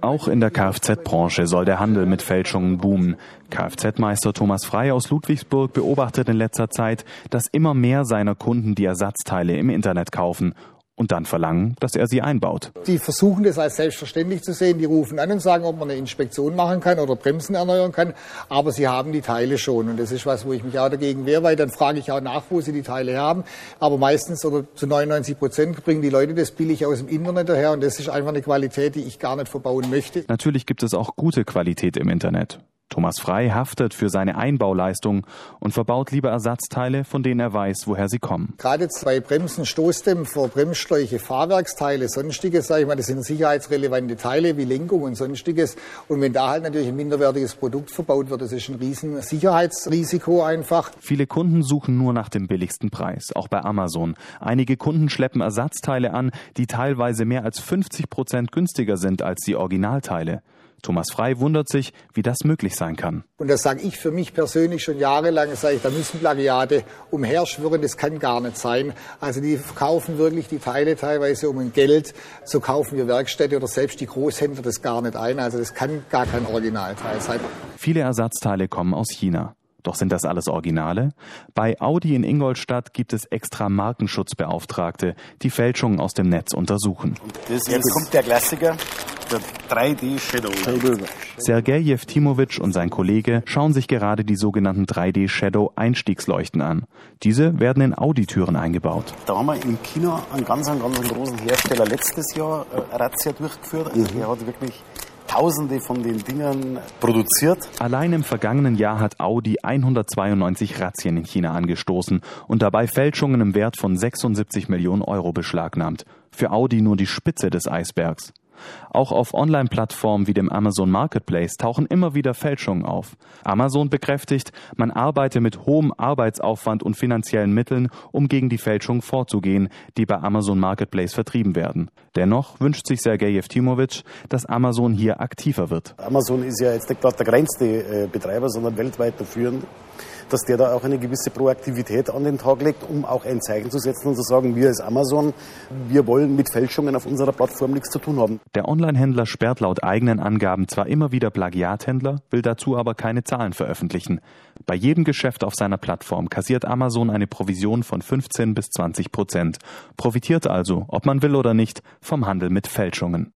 Auch in der Kfz-Branche soll der Handel mit Fälschungen boomen. Kfz-Meister Thomas Frei aus Ludwigsburg beobachtet in letzter Zeit, dass immer mehr seiner Kunden die Ersatzteile im Internet kaufen und dann verlangen, dass er sie einbaut. Die versuchen das als selbstverständlich zu sehen. Die rufen an und sagen, ob man eine Inspektion machen kann oder Bremsen erneuern kann. Aber sie haben die Teile schon. Und das ist was, wo ich mich auch dagegen wehre, weil dann frage ich auch nach, wo sie die Teile haben. Aber meistens oder zu 99 Prozent bringen die Leute das billig aus dem Internet daher. Und das ist einfach eine Qualität, die ich gar nicht verbauen möchte. Natürlich gibt es auch gute Qualität im Internet. Thomas Frei haftet für seine Einbauleistung und verbaut lieber Ersatzteile, von denen er weiß, woher sie kommen. Gerade zwei Bremsen, Stoßdämpfer, Bremsschläuche, Fahrwerksteile, sonstiges, sage ich mal, das sind sicherheitsrelevante Teile wie Lenkung und sonstiges. Und wenn da halt natürlich ein minderwertiges Produkt verbaut wird, das ist ein riesen Sicherheitsrisiko einfach. Viele Kunden suchen nur nach dem billigsten Preis, auch bei Amazon. Einige Kunden schleppen Ersatzteile an, die teilweise mehr als 50 Prozent günstiger sind als die Originalteile. Thomas Frei wundert sich, wie das möglich sein kann. Und das sage ich für mich persönlich schon jahrelang, sage ich, da müssen Plagiate umherschwirren, das kann gar nicht sein. Also die kaufen wirklich die Teile teilweise um ein Geld, so kaufen wir Werkstätte oder selbst die Großhändler das gar nicht ein. Also das kann gar kein Originalteil sein. Viele Ersatzteile kommen aus China. Doch sind das alles Originale? Bei Audi in Ingolstadt gibt es extra Markenschutzbeauftragte, die Fälschungen aus dem Netz untersuchen. Jetzt kommt der Klassiker, der 3D Shadow. Sergei Jeftimowitsch und sein Kollege schauen sich gerade die sogenannten 3D Shadow Einstiegsleuchten an. Diese werden in Audi-Türen eingebaut. Da haben wir in China einen ganz, einen ganz großen Hersteller letztes Jahr äh, Razzia durchgeführt. Also der hat wirklich Tausende von den Dingern produziert. Allein im vergangenen Jahr hat Audi 192 Razzien in China angestoßen und dabei Fälschungen im Wert von 76 Millionen Euro beschlagnahmt. Für Audi nur die Spitze des Eisbergs. Auch auf Online-Plattformen wie dem Amazon Marketplace tauchen immer wieder Fälschungen auf. Amazon bekräftigt, man arbeite mit hohem Arbeitsaufwand und finanziellen Mitteln, um gegen die Fälschungen vorzugehen, die bei Amazon Marketplace vertrieben werden. Dennoch wünscht sich Sergei Jeftimowitsch, dass Amazon hier aktiver wird. Amazon ist ja jetzt nicht gerade der kleinste äh, Betreiber, sondern weltweit der führende dass der da auch eine gewisse Proaktivität an den Tag legt, um auch ein Zeichen zu setzen und zu sagen, wir als Amazon, wir wollen mit Fälschungen auf unserer Plattform nichts zu tun haben. Der Online-Händler sperrt laut eigenen Angaben zwar immer wieder Plagiathändler, will dazu aber keine Zahlen veröffentlichen. Bei jedem Geschäft auf seiner Plattform kassiert Amazon eine Provision von 15 bis 20 Prozent, profitiert also, ob man will oder nicht, vom Handel mit Fälschungen.